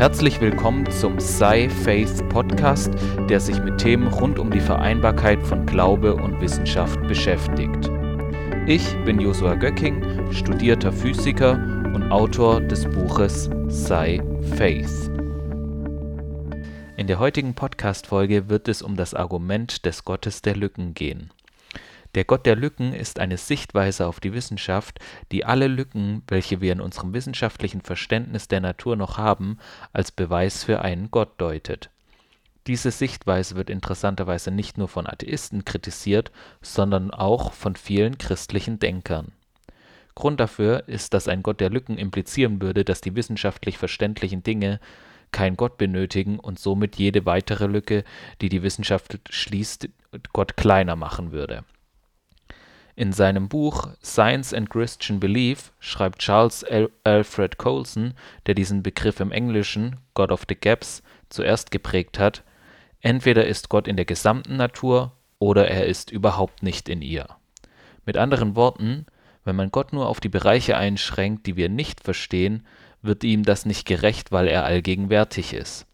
Herzlich willkommen zum Sci Faith Podcast, der sich mit Themen rund um die Vereinbarkeit von Glaube und Wissenschaft beschäftigt. Ich bin Josua Göcking, studierter Physiker und Autor des Buches Sci Faith. In der heutigen Podcast-Folge wird es um das Argument des Gottes der Lücken gehen. Der Gott der Lücken ist eine Sichtweise auf die Wissenschaft, die alle Lücken, welche wir in unserem wissenschaftlichen Verständnis der Natur noch haben, als Beweis für einen Gott deutet. Diese Sichtweise wird interessanterweise nicht nur von Atheisten kritisiert, sondern auch von vielen christlichen Denkern. Grund dafür ist, dass ein Gott der Lücken implizieren würde, dass die wissenschaftlich verständlichen Dinge keinen Gott benötigen und somit jede weitere Lücke, die die Wissenschaft schließt, Gott kleiner machen würde. In seinem Buch Science and Christian Belief schreibt Charles Alfred Colson, der diesen Begriff im Englischen God of the Gaps zuerst geprägt hat, entweder ist Gott in der gesamten Natur oder er ist überhaupt nicht in ihr. Mit anderen Worten, wenn man Gott nur auf die Bereiche einschränkt, die wir nicht verstehen, wird ihm das nicht gerecht, weil er allgegenwärtig ist.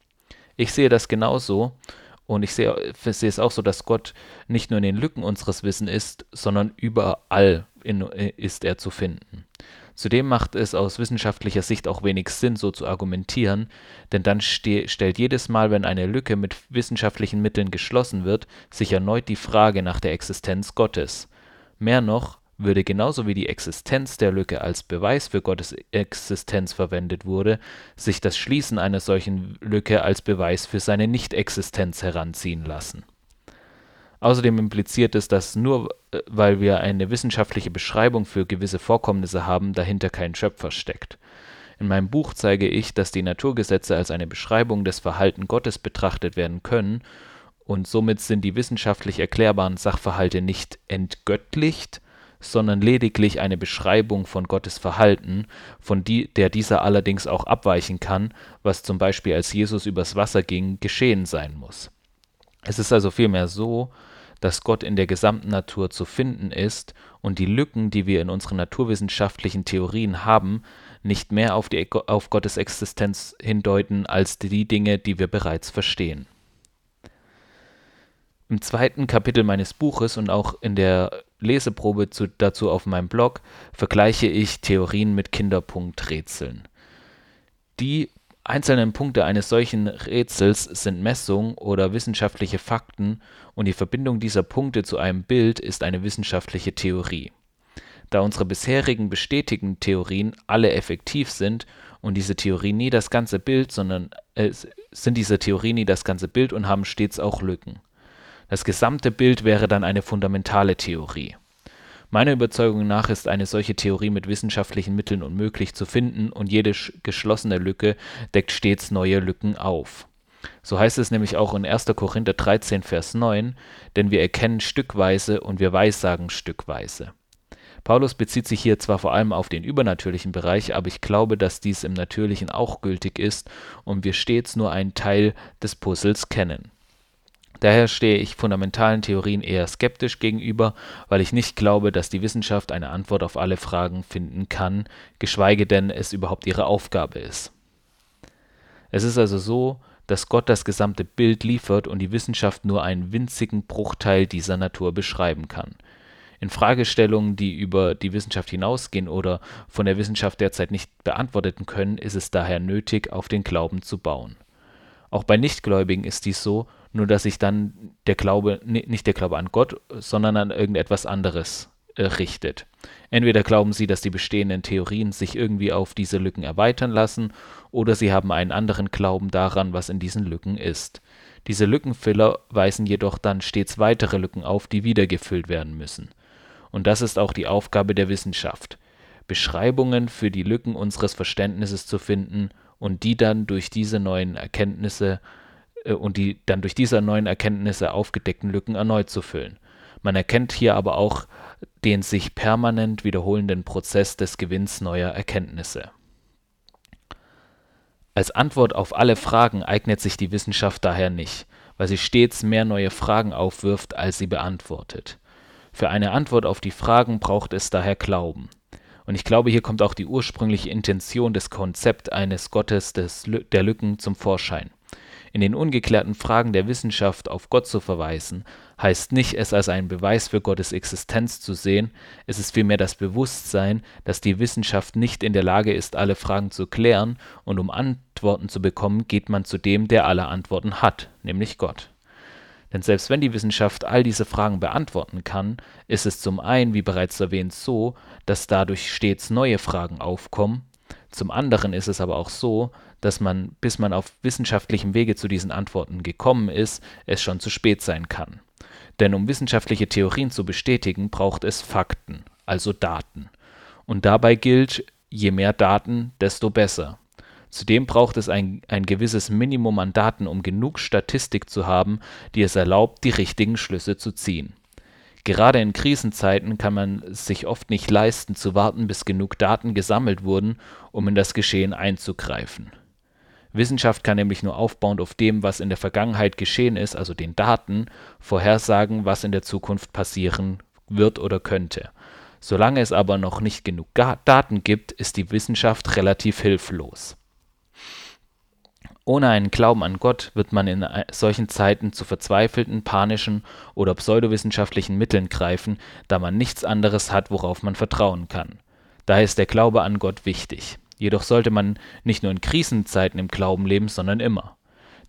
Ich sehe das genauso und ich sehe, sehe es auch so, dass Gott nicht nur in den Lücken unseres Wissens ist, sondern überall in, ist er zu finden. Zudem macht es aus wissenschaftlicher Sicht auch wenig Sinn, so zu argumentieren, denn dann stellt jedes Mal, wenn eine Lücke mit wissenschaftlichen Mitteln geschlossen wird, sich erneut die Frage nach der Existenz Gottes. Mehr noch, würde genauso wie die Existenz der Lücke als Beweis für Gottes Existenz verwendet wurde, sich das Schließen einer solchen Lücke als Beweis für seine Nichtexistenz heranziehen lassen. Außerdem impliziert es, dass nur äh, weil wir eine wissenschaftliche Beschreibung für gewisse Vorkommnisse haben, dahinter kein Schöpfer steckt. In meinem Buch zeige ich, dass die Naturgesetze als eine Beschreibung des Verhalten Gottes betrachtet werden können und somit sind die wissenschaftlich erklärbaren Sachverhalte nicht entgöttlicht, sondern lediglich eine Beschreibung von Gottes Verhalten, von der dieser allerdings auch abweichen kann, was zum Beispiel als Jesus übers Wasser ging, geschehen sein muss. Es ist also vielmehr so, dass Gott in der gesamten Natur zu finden ist und die Lücken, die wir in unseren naturwissenschaftlichen Theorien haben, nicht mehr auf, die, auf Gottes Existenz hindeuten als die Dinge, die wir bereits verstehen. Im zweiten Kapitel meines Buches und auch in der Leseprobe zu, dazu auf meinem Blog vergleiche ich Theorien mit Kinderpunkträtseln. Die einzelnen Punkte eines solchen Rätsels sind Messungen oder wissenschaftliche Fakten und die Verbindung dieser Punkte zu einem Bild ist eine wissenschaftliche Theorie. Da unsere bisherigen bestätigten Theorien alle effektiv sind und diese Theorien nie das ganze Bild, sondern äh, sind diese Theorien nie das ganze Bild und haben stets auch Lücken. Das gesamte Bild wäre dann eine fundamentale Theorie. Meiner Überzeugung nach ist eine solche Theorie mit wissenschaftlichen Mitteln unmöglich zu finden und jede geschlossene Lücke deckt stets neue Lücken auf. So heißt es nämlich auch in 1. Korinther 13, Vers 9, denn wir erkennen stückweise und wir weissagen stückweise. Paulus bezieht sich hier zwar vor allem auf den übernatürlichen Bereich, aber ich glaube, dass dies im Natürlichen auch gültig ist und wir stets nur einen Teil des Puzzles kennen. Daher stehe ich fundamentalen Theorien eher skeptisch gegenüber, weil ich nicht glaube, dass die Wissenschaft eine Antwort auf alle Fragen finden kann, geschweige denn es überhaupt ihre Aufgabe ist. Es ist also so, dass Gott das gesamte Bild liefert und die Wissenschaft nur einen winzigen Bruchteil dieser Natur beschreiben kann. In Fragestellungen, die über die Wissenschaft hinausgehen oder von der Wissenschaft derzeit nicht beantwortet können, ist es daher nötig, auf den Glauben zu bauen. Auch bei Nichtgläubigen ist dies so, nur dass sich dann der Glaube, nicht der Glaube an Gott, sondern an irgendetwas anderes äh, richtet. Entweder glauben sie, dass die bestehenden Theorien sich irgendwie auf diese Lücken erweitern lassen, oder sie haben einen anderen Glauben daran, was in diesen Lücken ist. Diese Lückenfiller weisen jedoch dann stets weitere Lücken auf, die wieder gefüllt werden müssen. Und das ist auch die Aufgabe der Wissenschaft. Beschreibungen für die Lücken unseres Verständnisses zu finden und die dann durch diese neuen Erkenntnisse und die dann durch diese neuen Erkenntnisse aufgedeckten Lücken erneut zu füllen. Man erkennt hier aber auch den sich permanent wiederholenden Prozess des Gewinns neuer Erkenntnisse. Als Antwort auf alle Fragen eignet sich die Wissenschaft daher nicht, weil sie stets mehr neue Fragen aufwirft, als sie beantwortet. Für eine Antwort auf die Fragen braucht es daher Glauben. Und ich glaube, hier kommt auch die ursprüngliche Intention des Konzepts eines Gottes des, der Lücken zum Vorschein. In den ungeklärten Fragen der Wissenschaft auf Gott zu verweisen, heißt nicht, es als einen Beweis für Gottes Existenz zu sehen, es ist vielmehr das Bewusstsein, dass die Wissenschaft nicht in der Lage ist, alle Fragen zu klären, und um Antworten zu bekommen, geht man zu dem, der alle Antworten hat, nämlich Gott. Denn selbst wenn die Wissenschaft all diese Fragen beantworten kann, ist es zum einen, wie bereits erwähnt, so, dass dadurch stets neue Fragen aufkommen, zum anderen ist es aber auch so, dass man, bis man auf wissenschaftlichem Wege zu diesen Antworten gekommen ist, es schon zu spät sein kann. Denn um wissenschaftliche Theorien zu bestätigen, braucht es Fakten, also Daten. Und dabei gilt, je mehr Daten, desto besser. Zudem braucht es ein, ein gewisses Minimum an Daten, um genug Statistik zu haben, die es erlaubt, die richtigen Schlüsse zu ziehen. Gerade in Krisenzeiten kann man sich oft nicht leisten, zu warten, bis genug Daten gesammelt wurden, um in das Geschehen einzugreifen. Wissenschaft kann nämlich nur aufbauend auf dem, was in der Vergangenheit geschehen ist, also den Daten, vorhersagen, was in der Zukunft passieren wird oder könnte. Solange es aber noch nicht genug Daten gibt, ist die Wissenschaft relativ hilflos. Ohne einen Glauben an Gott wird man in solchen Zeiten zu verzweifelten, panischen oder pseudowissenschaftlichen Mitteln greifen, da man nichts anderes hat, worauf man vertrauen kann. Daher ist der Glaube an Gott wichtig. Jedoch sollte man nicht nur in Krisenzeiten im Glauben leben, sondern immer.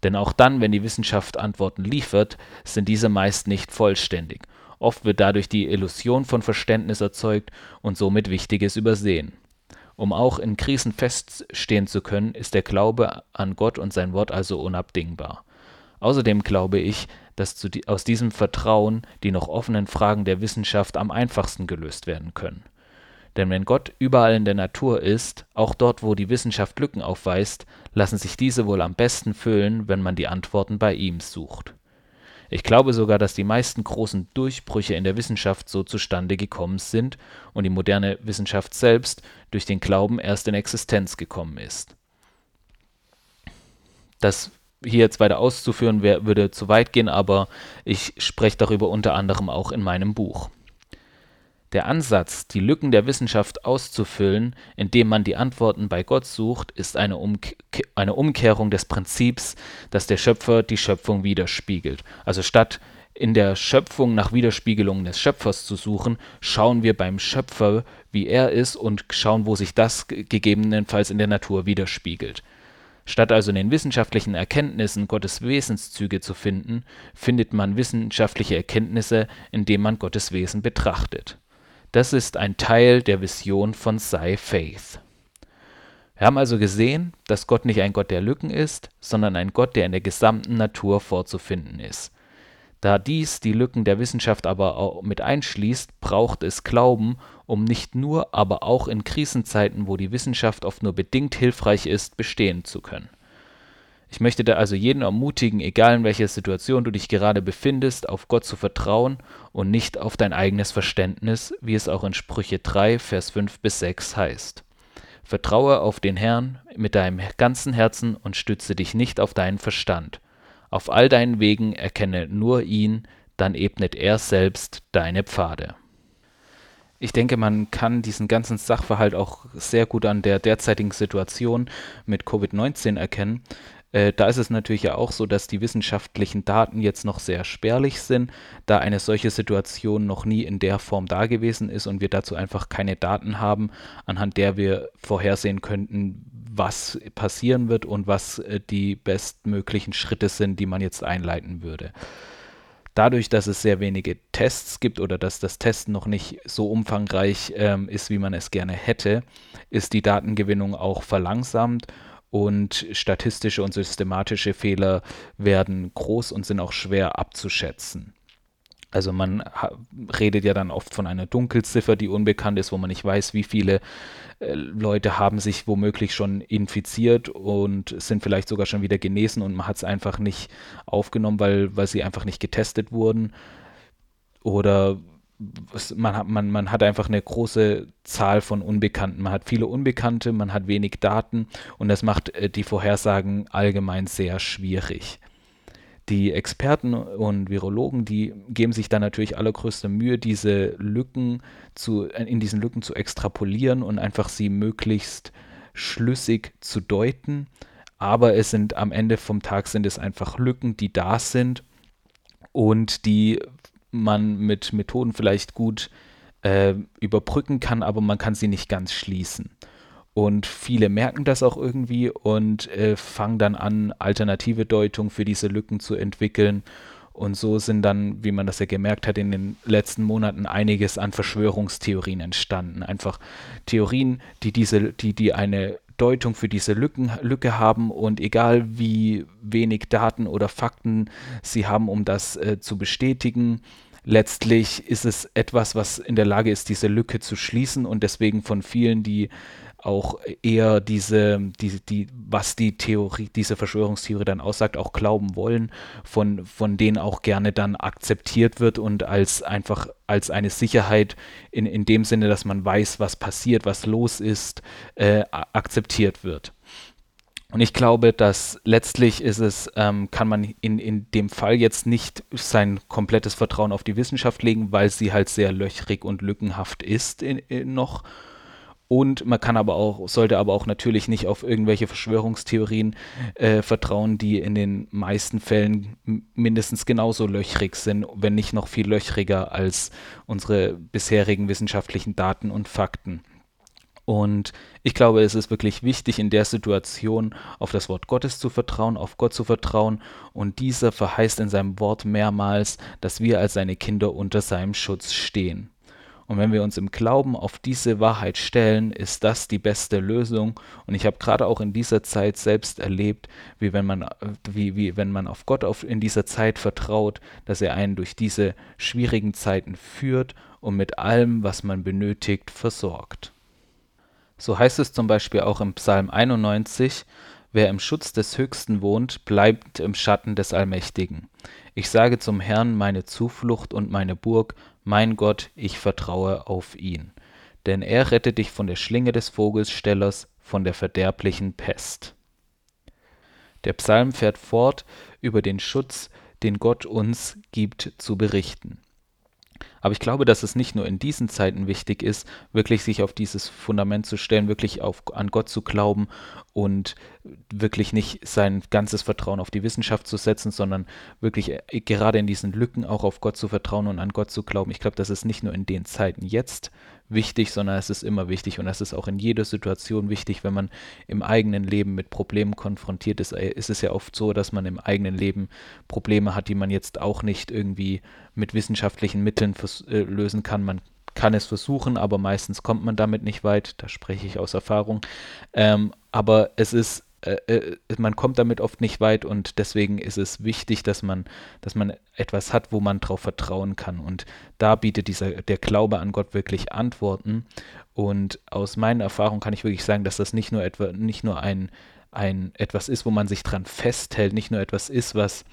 Denn auch dann, wenn die Wissenschaft Antworten liefert, sind diese meist nicht vollständig. Oft wird dadurch die Illusion von Verständnis erzeugt und somit Wichtiges übersehen. Um auch in Krisen feststehen zu können, ist der Glaube an Gott und sein Wort also unabdingbar. Außerdem glaube ich, dass aus diesem Vertrauen die noch offenen Fragen der Wissenschaft am einfachsten gelöst werden können. Denn wenn Gott überall in der Natur ist, auch dort, wo die Wissenschaft Lücken aufweist, lassen sich diese wohl am besten füllen, wenn man die Antworten bei ihm sucht. Ich glaube sogar, dass die meisten großen Durchbrüche in der Wissenschaft so zustande gekommen sind und die moderne Wissenschaft selbst durch den Glauben erst in Existenz gekommen ist. Das hier jetzt weiter auszuführen würde zu weit gehen, aber ich spreche darüber unter anderem auch in meinem Buch. Der Ansatz, die Lücken der Wissenschaft auszufüllen, indem man die Antworten bei Gott sucht, ist eine, eine Umkehrung des Prinzips, dass der Schöpfer die Schöpfung widerspiegelt. Also statt in der Schöpfung nach Widerspiegelungen des Schöpfers zu suchen, schauen wir beim Schöpfer, wie er ist und schauen, wo sich das gegebenenfalls in der Natur widerspiegelt. Statt also in den wissenschaftlichen Erkenntnissen Gottes Wesenszüge zu finden, findet man wissenschaftliche Erkenntnisse, indem man Gottes Wesen betrachtet. Das ist ein Teil der Vision von Sei Faith. Wir haben also gesehen, dass Gott nicht ein Gott der Lücken ist, sondern ein Gott, der in der gesamten Natur vorzufinden ist. Da dies die Lücken der Wissenschaft aber auch mit einschließt, braucht es Glauben, um nicht nur, aber auch in Krisenzeiten, wo die Wissenschaft oft nur bedingt hilfreich ist, bestehen zu können. Ich möchte da also jeden ermutigen, egal in welcher Situation du dich gerade befindest, auf Gott zu vertrauen und nicht auf dein eigenes Verständnis, wie es auch in Sprüche 3, Vers 5 bis 6 heißt. Vertraue auf den Herrn mit deinem ganzen Herzen und stütze dich nicht auf deinen Verstand. Auf all deinen Wegen erkenne nur ihn, dann ebnet er selbst deine Pfade. Ich denke, man kann diesen ganzen Sachverhalt auch sehr gut an der derzeitigen Situation mit Covid-19 erkennen. Äh, da ist es natürlich ja auch so, dass die wissenschaftlichen Daten jetzt noch sehr spärlich sind, da eine solche Situation noch nie in der Form da gewesen ist und wir dazu einfach keine Daten haben, anhand der wir vorhersehen könnten, was passieren wird und was äh, die bestmöglichen Schritte sind, die man jetzt einleiten würde. Dadurch, dass es sehr wenige Tests gibt oder dass das Testen noch nicht so umfangreich ähm, ist, wie man es gerne hätte, ist die Datengewinnung auch verlangsamt und statistische und systematische Fehler werden groß und sind auch schwer abzuschätzen. Also man redet ja dann oft von einer Dunkelziffer, die unbekannt ist, wo man nicht weiß, wie viele äh, Leute haben sich womöglich schon infiziert und sind vielleicht sogar schon wieder genesen und man hat es einfach nicht aufgenommen, weil, weil sie einfach nicht getestet wurden. Oder man hat, man, man hat einfach eine große Zahl von Unbekannten. Man hat viele Unbekannte, man hat wenig Daten und das macht äh, die Vorhersagen allgemein sehr schwierig. die Experten und Virologen, die geben sich dann natürlich allergrößte Mühe, diese Lücken zu, in diesen Lücken zu extrapolieren und einfach sie möglichst schlüssig zu deuten. Aber es sind am Ende vom Tag sind es einfach Lücken, die da sind und die man mit Methoden vielleicht gut äh, überbrücken kann, aber man kann sie nicht ganz schließen. Und viele merken das auch irgendwie und äh, fangen dann an, alternative Deutungen für diese Lücken zu entwickeln. Und so sind dann, wie man das ja gemerkt hat, in den letzten Monaten einiges an Verschwörungstheorien entstanden. Einfach Theorien, die diese, die, die eine Deutung für diese Lücken, Lücke haben und egal wie wenig Daten oder Fakten sie haben, um das äh, zu bestätigen, letztlich ist es etwas, was in der Lage ist, diese Lücke zu schließen und deswegen von vielen, die auch eher diese, die, die, was die Theorie, diese Verschwörungstheorie dann aussagt, auch glauben wollen, von, von denen auch gerne dann akzeptiert wird und als einfach als eine Sicherheit in, in dem Sinne, dass man weiß, was passiert, was los ist, äh, akzeptiert wird. Und ich glaube, dass letztlich ist es, ähm, kann man in, in dem Fall jetzt nicht sein komplettes Vertrauen auf die Wissenschaft legen, weil sie halt sehr löchrig und lückenhaft ist in, in noch und man kann aber auch, sollte aber auch natürlich nicht auf irgendwelche Verschwörungstheorien äh, vertrauen, die in den meisten Fällen mindestens genauso löchrig sind, wenn nicht noch viel löchriger als unsere bisherigen wissenschaftlichen Daten und Fakten. Und ich glaube, es ist wirklich wichtig, in der Situation auf das Wort Gottes zu vertrauen, auf Gott zu vertrauen. Und dieser verheißt in seinem Wort mehrmals, dass wir als seine Kinder unter seinem Schutz stehen. Und wenn wir uns im Glauben auf diese Wahrheit stellen, ist das die beste Lösung. Und ich habe gerade auch in dieser Zeit selbst erlebt, wie wenn man, wie, wie wenn man auf Gott auf, in dieser Zeit vertraut, dass er einen durch diese schwierigen Zeiten führt und mit allem, was man benötigt, versorgt. So heißt es zum Beispiel auch im Psalm 91, Wer im Schutz des Höchsten wohnt, bleibt im Schatten des Allmächtigen. Ich sage zum Herrn meine Zuflucht und meine Burg, mein Gott, ich vertraue auf ihn. Denn er rettet dich von der Schlinge des Vogelstellers, von der verderblichen Pest. Der Psalm fährt fort, über den Schutz, den Gott uns gibt, zu berichten. Aber ich glaube, dass es nicht nur in diesen Zeiten wichtig ist, wirklich sich auf dieses Fundament zu stellen, wirklich auf, an Gott zu glauben und wirklich nicht sein ganzes Vertrauen auf die Wissenschaft zu setzen, sondern wirklich äh, gerade in diesen Lücken auch auf Gott zu vertrauen und an Gott zu glauben. Ich glaube, das ist nicht nur in den Zeiten jetzt wichtig, sondern es ist immer wichtig und das ist auch in jeder Situation wichtig, wenn man im eigenen Leben mit Problemen konfrontiert ist. Äh, ist es ja oft so, dass man im eigenen Leben Probleme hat, die man jetzt auch nicht irgendwie mit wissenschaftlichen Mitteln äh, lösen kann. Man kann es versuchen, aber meistens kommt man damit nicht weit. Da spreche ich aus Erfahrung. Ähm, aber es ist äh, äh, man kommt damit oft nicht weit und deswegen ist es wichtig, dass man, dass man etwas hat, wo man drauf vertrauen kann. Und da bietet dieser, der Glaube an Gott wirklich Antworten. Und aus meiner Erfahrung kann ich wirklich sagen, dass das nicht nur etwa, nicht nur ein, ein etwas ist, wo man sich dran festhält, nicht nur etwas ist, was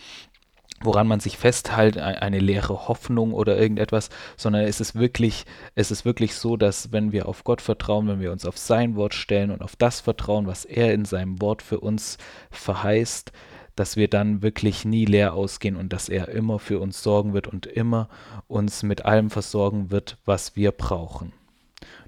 woran man sich festhält, eine leere Hoffnung oder irgendetwas, sondern es ist wirklich, es ist wirklich so, dass wenn wir auf Gott vertrauen, wenn wir uns auf sein Wort stellen und auf das vertrauen, was er in seinem Wort für uns verheißt, dass wir dann wirklich nie leer ausgehen und dass er immer für uns sorgen wird und immer uns mit allem versorgen wird, was wir brauchen.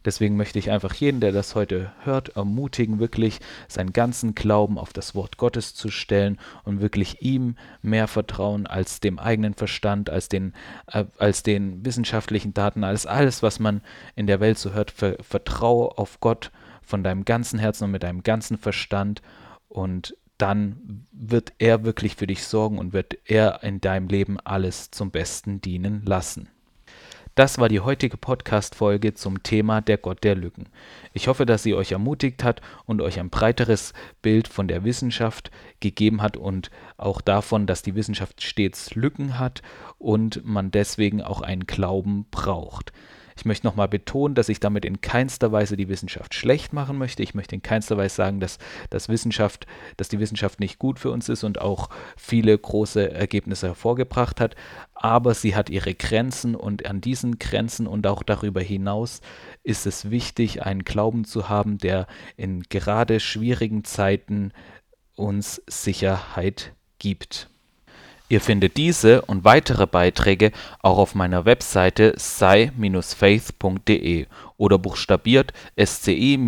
Deswegen möchte ich einfach jeden, der das heute hört, ermutigen, wirklich seinen ganzen Glauben auf das Wort Gottes zu stellen und wirklich ihm mehr Vertrauen als dem eigenen Verstand, als den, äh, als den wissenschaftlichen Daten, als alles, was man in der Welt so hört. Ver vertraue auf Gott von deinem ganzen Herzen und mit deinem ganzen Verstand und dann wird er wirklich für dich sorgen und wird er in deinem Leben alles zum Besten dienen lassen. Das war die heutige Podcast-Folge zum Thema der Gott der Lücken. Ich hoffe, dass sie euch ermutigt hat und euch ein breiteres Bild von der Wissenschaft gegeben hat und auch davon, dass die Wissenschaft stets Lücken hat und man deswegen auch einen Glauben braucht. Ich möchte nochmal betonen, dass ich damit in keinster Weise die Wissenschaft schlecht machen möchte. Ich möchte in keinster Weise sagen, dass, dass, Wissenschaft, dass die Wissenschaft nicht gut für uns ist und auch viele große Ergebnisse hervorgebracht hat. Aber sie hat ihre Grenzen und an diesen Grenzen und auch darüber hinaus ist es wichtig, einen Glauben zu haben, der in gerade schwierigen Zeiten uns Sicherheit gibt. Ihr findet diese und weitere Beiträge auch auf meiner Webseite sci-faith.de oder buchstabiert sci-faith.de.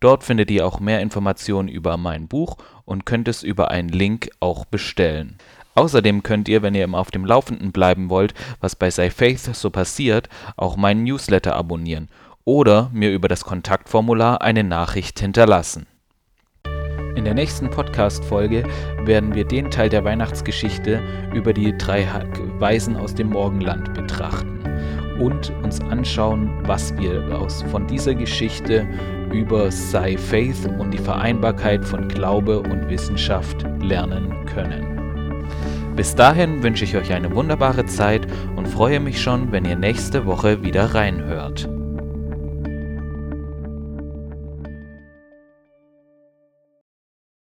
Dort findet ihr auch mehr Informationen über mein Buch und könnt es über einen Link auch bestellen. Außerdem könnt ihr, wenn ihr immer auf dem Laufenden bleiben wollt, was bei Sci Faith so passiert, auch meinen Newsletter abonnieren oder mir über das Kontaktformular eine Nachricht hinterlassen. In der nächsten Podcast-Folge werden wir den Teil der Weihnachtsgeschichte über die drei Weisen aus dem Morgenland betrachten und uns anschauen, was wir aus, von dieser Geschichte über Sei Faith und die Vereinbarkeit von Glaube und Wissenschaft lernen können. Bis dahin wünsche ich euch eine wunderbare Zeit und freue mich schon, wenn ihr nächste Woche wieder reinhört.